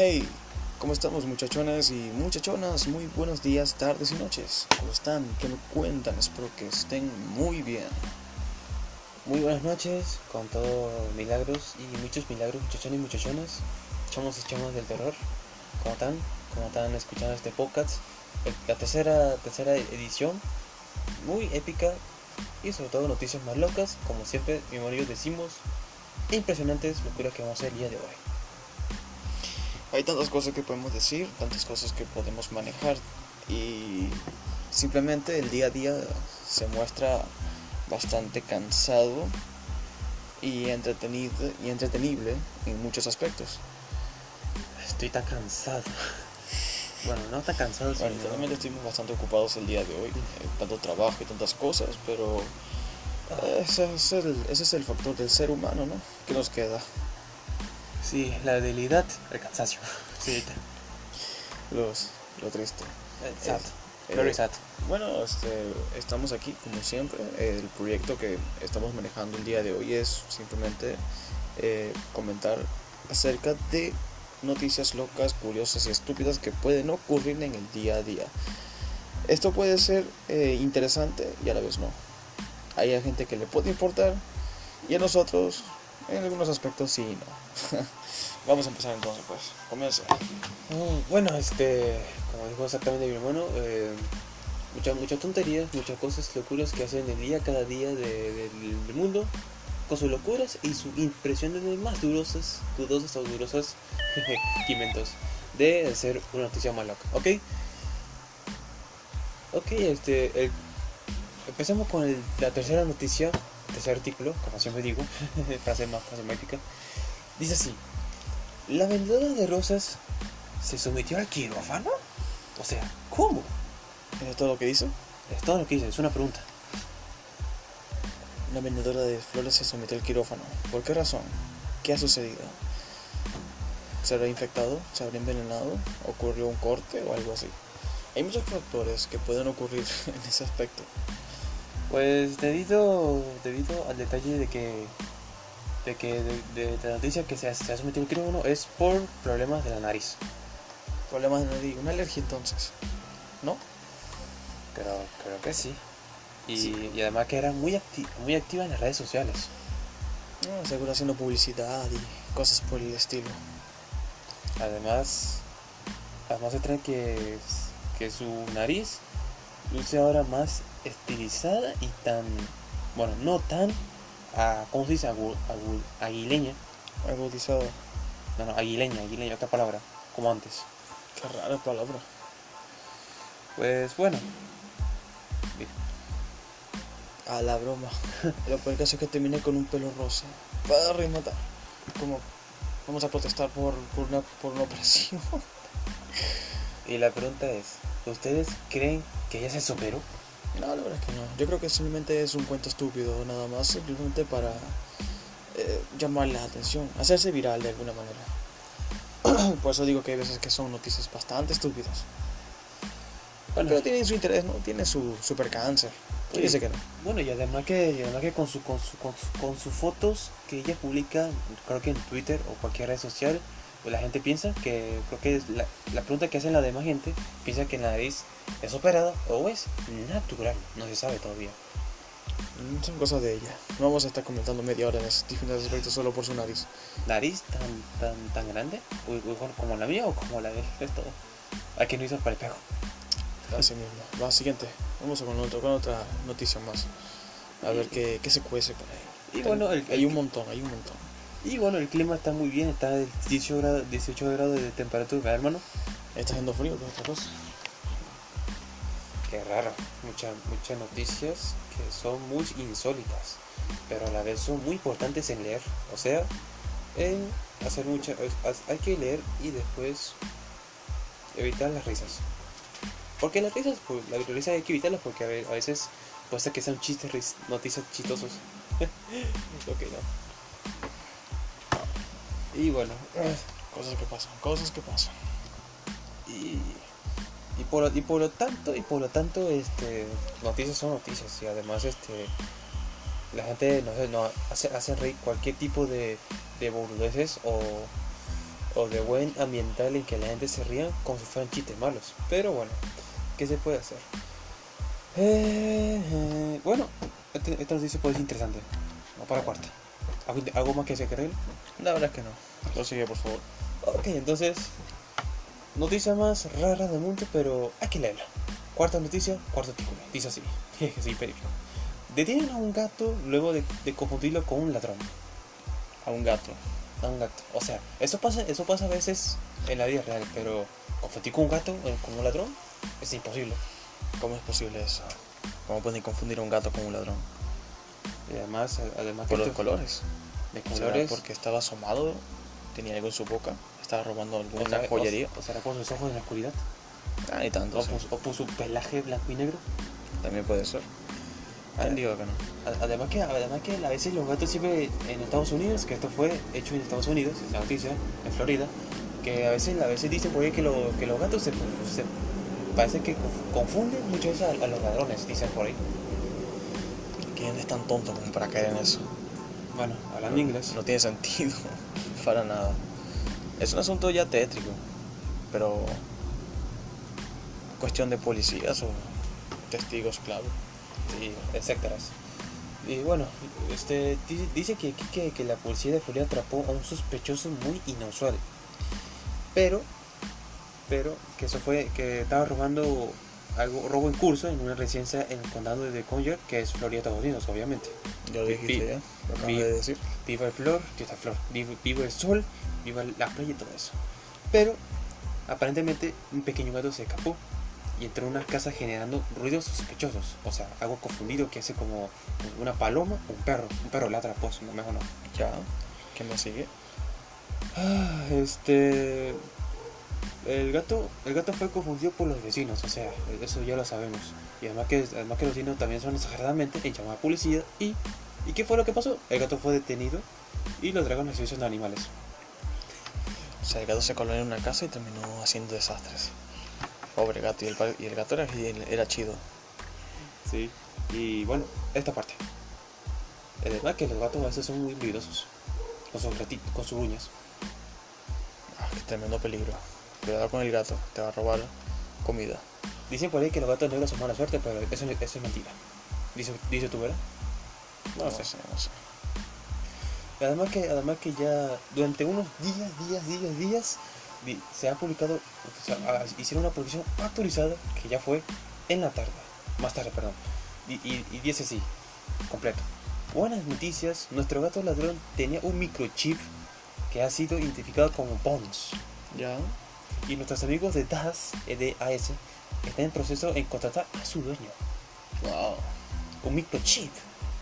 Hey, ¿cómo estamos muchachonas y muchachonas? Muy buenos días, tardes y noches. ¿Cómo están? ¿Qué me cuentan? Espero que estén muy bien. Muy buenas noches, con todos milagros y muchos milagros, muchachones y muchachonas, chamos y chamas del terror. ¿Cómo están? ¿Cómo están escuchando este podcast? El- La tercera, tercera edición, muy épica y sobre todo noticias más locas, como siempre, mi marido decimos, impresionantes locuras que vamos a hacer el día de hoy. Hay tantas cosas que podemos decir, tantas cosas que podemos manejar y simplemente el día a día se muestra bastante cansado y entretenido y entretenible en muchos aspectos. Estoy tan cansado. Bueno, no tan cansado, Bueno, sino- realmente estuvimos bastante ocupados el día de hoy, eh, tanto trabajo y tantas cosas, pero eh, ese es, el, ese es el factor del ser humano, ¿no? ¿Qué nos queda? Sí, la debilidad, el cansancio. Sí, Los, lo triste. sad. Eh, Very sad. Bueno, este, estamos aquí como siempre. El proyecto que estamos manejando el día de hoy es simplemente eh, comentar acerca de noticias locas, curiosas y estúpidas que pueden ocurrir en el día a día. Esto puede ser eh, interesante y a la vez no. Hay gente que le puede importar y a nosotros en algunos aspectos sí no. Vamos a empezar entonces pues. Comienza. Mm, Bueno, este, como dijo exactamente mi hermano, eh, muchas muchas tonterías, muchas cosas, locuras que hacen el día, cada día de- del, mundo, con sus locuras y sus impresiones más dudosas, dudosas o dudosas quimientos de ser una noticia más ¿ok? Ok, este, el- empecemos con el- la tercera noticia, tercer artículo, como siempre digo, frase más frase. Dice así, la vendedora de rosas se sometió al quirófano. O sea, ¿cómo? ¿Es todo lo que dice? Es todo lo que dice, es una pregunta. Una vendedora de flores se sometió al quirófano. ¿Por qué razón? ¿Qué ha sucedido? ¿Se habrá infectado? ¿Se habrá envenenado? ¿Ocurrió un corte o algo así? Hay muchos factores que pueden ocurrir en ese aspecto. Pues debido, debido al detalle de que, de que de, de la noticia que se ha, se ha sometido al quirófano es por problemas de la nariz. Problemas de nariz, una alergia entonces. ¿No? Creo, creo que sí. Y, Sí. y además que era muy, acti- muy activa en las redes sociales. No, seguro haciendo publicidad y cosas por el estilo. Además, además se trae que, que su nariz luce ahora más estilizada y tan, bueno, no tan, ah, ¿cómo se dice? Agu- agu- aguileña. Agudizado. No, no, aguileña, aguileña, otra palabra, como antes. Qué rara palabra. Pues bueno, A la broma. Lo peor caso es que terminé con un pelo rosa. Para rematar. Como vamos a protestar por, por, una, por una operación. y la pregunta es, ¿ustedes creen que ella se superó? No, la verdad es que no. Yo creo que simplemente es un cuento estúpido, nada más, simplemente para eh, llamar la atención, hacerse viral de alguna manera. Por eso digo que hay veces que son noticias bastante estúpidas. Bueno, Pero tienen su interés, ¿no? Tiene su, su percance. ¿Quién Sí. dice que no? Bueno, y además que, y además que con, su, con, su, con, su- con sus fotos que ella publica, creo que en Twitter o cualquier red social, pues la gente piensa que, creo que es la, la pregunta que hacen la demás gente, piensa que la nariz es operada o es natural, no se sabe todavía. Mm, Son cosas de ella. No vamos a estar comentando media hora en esos diferentes aspectos solo por su nariz. ¿Nariz tan, tan, tan grande? Como la mía o como la del resto? Que no hizo para el espejo. Así mismo. Va, siguiente. Vamos con, otro, con otra noticia más. A ver qué, qué se cuece por ahí. Y bueno, el, Hay un montón, hay un montón. Y bueno, el clima está muy bien, está de 18 grados, 18 grados de temperatura, ¿verdad, hermano. Está haciendo frío, ¿qué otra cosa? Qué raro, muchas muchas noticias que son muy insólitas, pero a la vez son muy importantes en leer. O sea, en hacer mucha, hay que leer y después evitar las risas. Porque las risas, pues, las risas hay que evitarlas porque a, ve- a veces puede ser que sean chistes, noticias chistosos. ok, no. Y bueno, Cosas que pasan, cosas que pasan. y, y por y por lo tanto y por lo tanto este noticias son noticias y además este la gente no, no hace, hace reír cualquier tipo de, de boludeces o o de buen ambiental en que la gente se ría como si fueran chistes malos. Pero bueno, ¿qué se puede hacer? Eh, eh, bueno, este- esta noticia puede ser interesante. Vamos para cuarta. ¿Algo, más que se querer? La verdad es que no. Lo sigue, por favor. Ok, entonces, noticia más rara del mundo, pero hay que leerla. Cuarta noticia, cuarto artículo. Dice así, sí, periódico. Detienen a un gato luego de, de confundirlo con un ladrón. A un gato. A un gato. O sea, eso pasa, eso pasa a veces en la vida real, pero confundir con un gato, eh, con un ladrón, es imposible. ¿Cómo es posible eso? ¿Cómo pueden confundir a un gato con un ladrón? Y además, además que Por los colores. de ¿Será colores, porque estaba asomado, tenía algo en su boca, estaba robando o alguna sea, joyería. O, o será por sus ojos en la oscuridad, Ah, ni tanto. o, sí. por, o por su pelaje blanco y negro. También puede ser. ¿Quién Ah, digo que no? Además que, además que a veces los gatos siempre en Estados Unidos, que esto fue hecho en Estados Unidos, es la noticia, en Florida, que a veces, a veces dicen por ahí que, lo- que los gatos se, se- parece que conf- confunden muchas veces a, a los ladrones, dicen por ahí. ¿Quién es tan tonto como para caer en eso? Bueno, hablando inglés. No tiene sentido. para nada. Es un asunto ya tétrico. Pero. Cuestión de policías o testigos clave. y etcétera. Y bueno, este di- dice que que, que la policía de Florida atrapó a un sospechoso muy inusual. Pero, pero que eso fue que estaba robando algo robo en curso en una residencia en el condado de Collier, que es Florida, Estados Unidos, obviamente. Ya lo dijiste ya. Lo acabas pi- de decir. Viva el flor, viva flor, viva, viva el sol, viva la playa y todo eso. Pero aparentemente un pequeño gato se escapó y entró en una casa generando ruidos sospechosos. O sea, algo confundido que hace como una paloma o un perro. Un perro ladra, pues, no mejor no. Ya. ¿Qué me sigue? Ah, este. El gato, el gato fue confundido por los vecinos, o sea, eso ya lo sabemos. Y además que, además que los vecinos también son exageradamente en llamar a policía. Y, ¿Y qué fue lo que pasó? El gato fue detenido y lo trajeron a servicios de animales. O sea, el gato se coló en una casa y terminó haciendo desastres. Pobre gato. Y el, y el gato era, era chido. Sí. Y bueno, esta parte. Es verdad que los gatos a veces son muy ruidosos. Con sus, con sus uñas. Ah, qué tremendo peligro. Con el gato. Te va a robar comida. Dicen por ahí que los gatos negros son mala suerte, pero eso, eso es mentira. Dice, dice tú, ¿verdad? No, sé, no sé. Además que, además que ya durante unos días, días, días, días, se ha publicado, o sea, hicieron una publicación actualizada que ya fue en la tarde, más tarde, perdón. Y, y, y dice así, completo. Buenas noticias, nuestro gato ladrón tenía un microchip que ha sido identificado como Bones. Ya. Y nuestros amigos de DAS, eh, de AS, están en proceso en contratar a su dueño. Wow. Un microchip.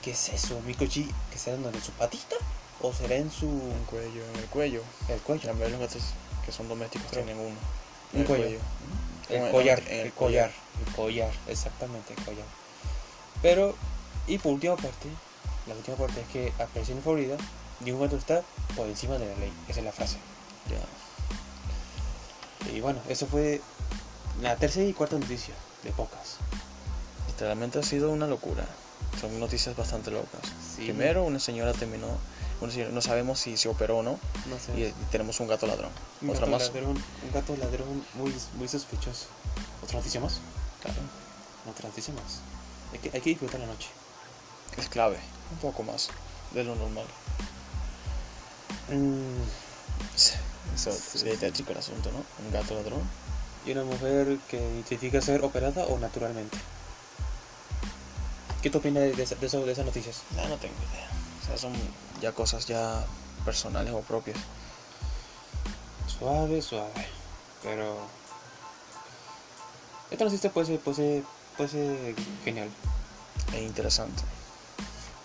¿Qué es eso? ¿Un microchip que será en? ¿En su patita? ¿O será en su Un cuello en el cuello. el cuello? De los gatos que son domésticos Pero- tienen uno. Un En cuello. En El collar, en el collar, el collar, exactamente el collar. Pero, y por última parte, la última parte es que en Florida y un gato está por encima de la ley. Esa es la frase. Ya. Y bueno, eso fue la tercera y cuarta noticia de pocas. Literalmente ha sido una locura. Son noticias bastante locas. Sí. Primero, una señora terminó. Una señora- no sabemos si se operó o no. No sé. Y, y tenemos un gato ladrón. un, Otra gato más. ladrón, un gato ladrón muy, muy sospechoso. ¿Otra noticia más? Claro. Otra noticia más. Hay que, hay que disfrutar la noche. Es clave. Un poco más de lo normal. Mm, Eso Sí. sería tétrico el asunto, ¿no? Un gato ladrón. y una mujer que identifica ser operada o naturalmente. ¿Qué te opinas de, esa- de, eso- de esas noticias? Ya no tengo idea. O sea, son ya cosas ya personales o propias. Suave, suave. Pero. Esta noticia puede ser, puede ser, puede ser genial. E interesante.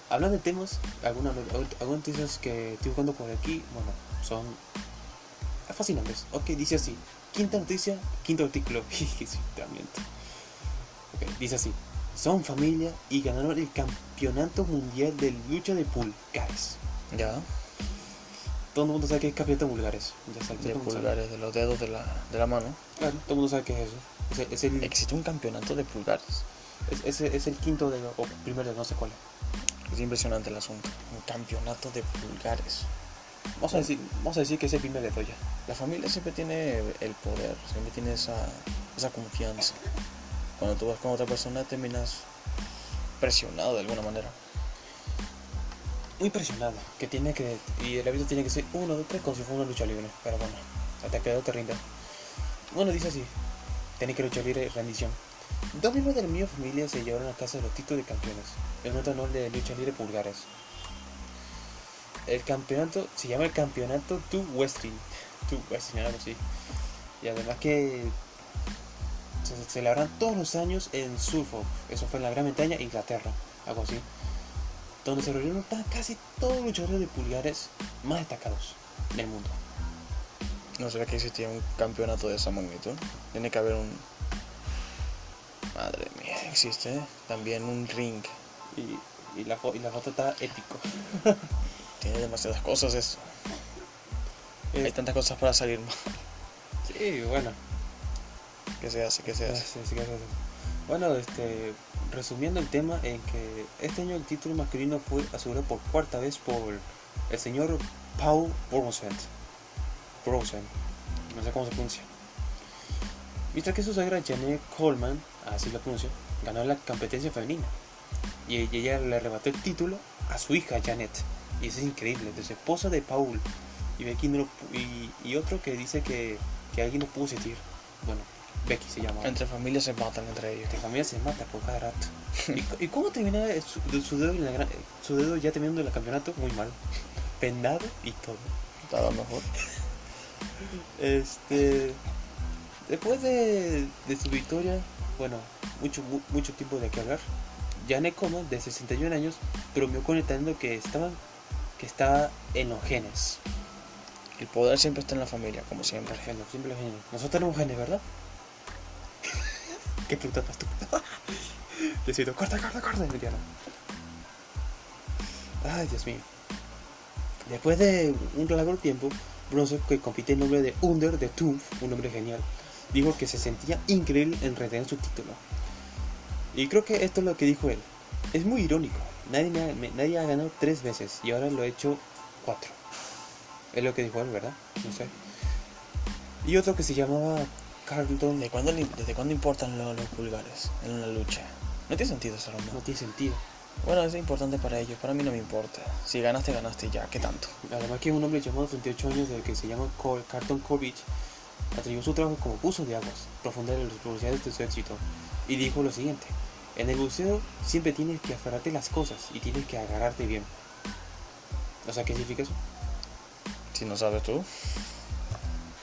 Hablando de temas, algunas, algunas noticias que estoy buscando por aquí, bueno, son fascinantes. Ok, dice así. Quinta noticia, quinto artículo. Ok, dice así. Son familia y ganaron el campeonato mundial de lucha de pulgares. Ya. Todo el mundo sabe que es campeonato de pulgares. Ya De sabe. pulgares, de los dedos de la, de la mano. Claro, todo el mundo sabe qué es eso. Es el, es el, Existe un campeonato de pulgares. es, es- es el quinto de, o primero de no sé cuál. Es impresionante el asunto. Un campeonato de pulgares. Vamos a decir, vamos a decir que es el primer ya. La familia siempre tiene el poder, siempre tiene esa, esa confianza. Cuando tú vas con otra persona terminas presionado de alguna manera. Muy presionado, que tiene que. Y el hábito tiene que ser uno, dos, tres, como si fuera una lucha libre. Pero bueno, hasta que te rinda. Bueno, dice así: Tiene que luchar libre rendición. Dos miembros de la misma familia se llevaron a casa los títulos de campeones, en un honor de lucha libre pulgares. El campeonato se llama el campeonato Tu Wrestling. Tu Wrestling, algo así. Y además que se celebran todos los años en Suffolk, eso fue en la Gran Bretaña, Inglaterra, algo así. Donde se reunieron casi todos los luchadores de pulgares más destacados del mundo. ¿No será que existía un campeonato de esa magnitud? Tiene que haber un. Madre mía, existe también un ring. Y, y, la, y la foto está épico. Tiene demasiadas cosas eso. Eh, Hay tantas cosas para salir mal. Sí, bueno. Que se hace, que se Ah, hace. sí, sí, gracias. Bueno, este, resumiendo el tema, en que este año el título masculino fue asegurado por cuarta vez por el señor Paul Brosent. Brosent, no sé cómo se pronuncia. Mientras que su suegra Janet Coleman, así lo pronuncia, ganó la competencia femenina. Y ella le arrebató el título a su hija Janet. Y eso es increíble, su esposa de Paul. Y, Becky no lo y, y otro que dice que, que alguien no pudo sentir. Bueno, Becky se llama. Entre familias se matan entre ellos. Esta familia se mata por cada rato. ¿Y, y cómo termina su, de su dedo, en la gran- su dedo ya terminando el campeonato? Muy mal. Pendado y todo. Estaba mejor. Este. Después de, de su victoria, bueno, mucho, mu- mucho tiempo de qué hablar. Janet Coleman, de 61 años, bromeó comentando que estaban que estaba en los genes. El poder siempre está en la familia, como siempre. Los genes, siempre los genes. Nosotros tenemos genes, ¿verdad? Qué puta estúpida. Decido, corta, corta, corta. Mentira, no. Ay, Dios mío. Después de un largo tiempo, Bronson, que compite en nombre de Under the Tooth, un nombre genial, dijo que se sentía increíble en retener su título. Y creo que esto es lo que dijo él. Es muy irónico. Nadie, me ha, me- nadie ha ganado tres veces y ahora lo he hecho cuatro. Es lo que dijo él, ¿verdad? No sé. Y otro que se llamaba Carlton. ¿Desde cuándo, desde cuándo importan lo- los pulgares en una lucha? No tiene sentido ese No tiene sentido. Bueno, es importante para ellos. Para mí no me importa. Si ganaste, ganaste ya. ¿Qué tanto? Además que un hombre llamado 38 años del que se llama Col- Carlton Corbich atribuyó su trabajo como buzo de aguas, profundar en las velocidades de su éxito, y dijo lo siguiente, en el buceo siempre tienes que aferrarte las cosas y tienes que agarrarte bien. O sea, ¿qué significa eso? Si no sabes tú.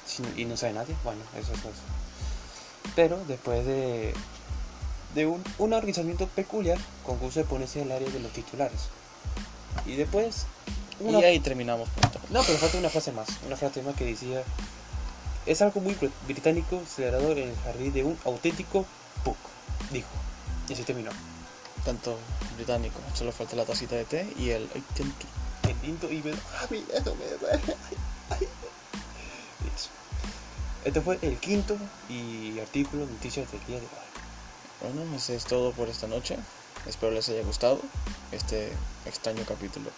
Si no- y no sabe nadie, bueno, eso es eso. Pero después de, de un, un organizamiento peculiar, concurso de ponerse al área de los titulares. Y después... una- Y ahí terminamos pronto. No, pero falta una frase más. Una frase más que decía: Es algo muy br- británico celebrado en el jardín de un auténtico Puck. Dijo. Y así terminó. Tanto británico. Solo falta la tacita de té y el... ay, ten- Qué lindo y me. ¡Ah, mi dedo me duele! Ay, ay. Eso. Este fue el quinto y artículo noticias del día de hoy. Bueno, eso es todo por esta noche. Espero les haya gustado este extraño capítulo.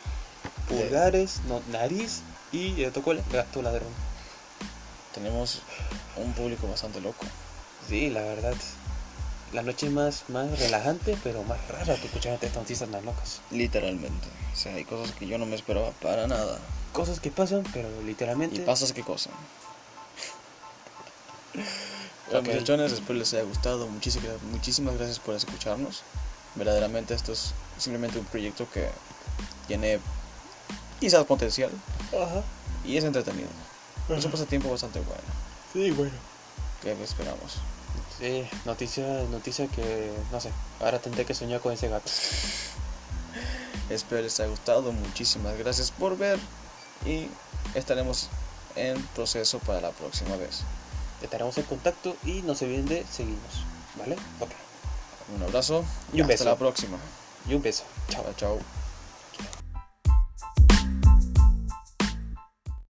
De- Pulgares, no, nariz y el cuál gato ladrón. Tenemos un público bastante loco. Sí, la verdad. La noche más, más relajante, pero más rara que escuchar estas noticias más locas. Literalmente. O sea, hay cosas que yo no me esperaba para nada. cosas que pasan, pero Y literalmente. pasas qué cosa. Bueno, Ok. muchachones, espero les haya gustado. Muchísimas, muchísimas gracias por escucharnos. Verdaderamente esto es simplemente un proyecto que tiene quizás potencial Ajá. y es entretenido. Es un pasatiempo bastante bueno. Sí, bueno. ¿Qué esperamos? Sí, noticia, noticia que no sé. Ahora tendré que soñar con ese gato. Espero les haya gustado. Muchísimas gracias por ver y estaremos en proceso para la próxima vez. Estaremos en contacto y no se olviden de seguirnos. ¿Vale? Ok. Un abrazo Y un hasta beso. la próxima. Y un beso. Chao, chao.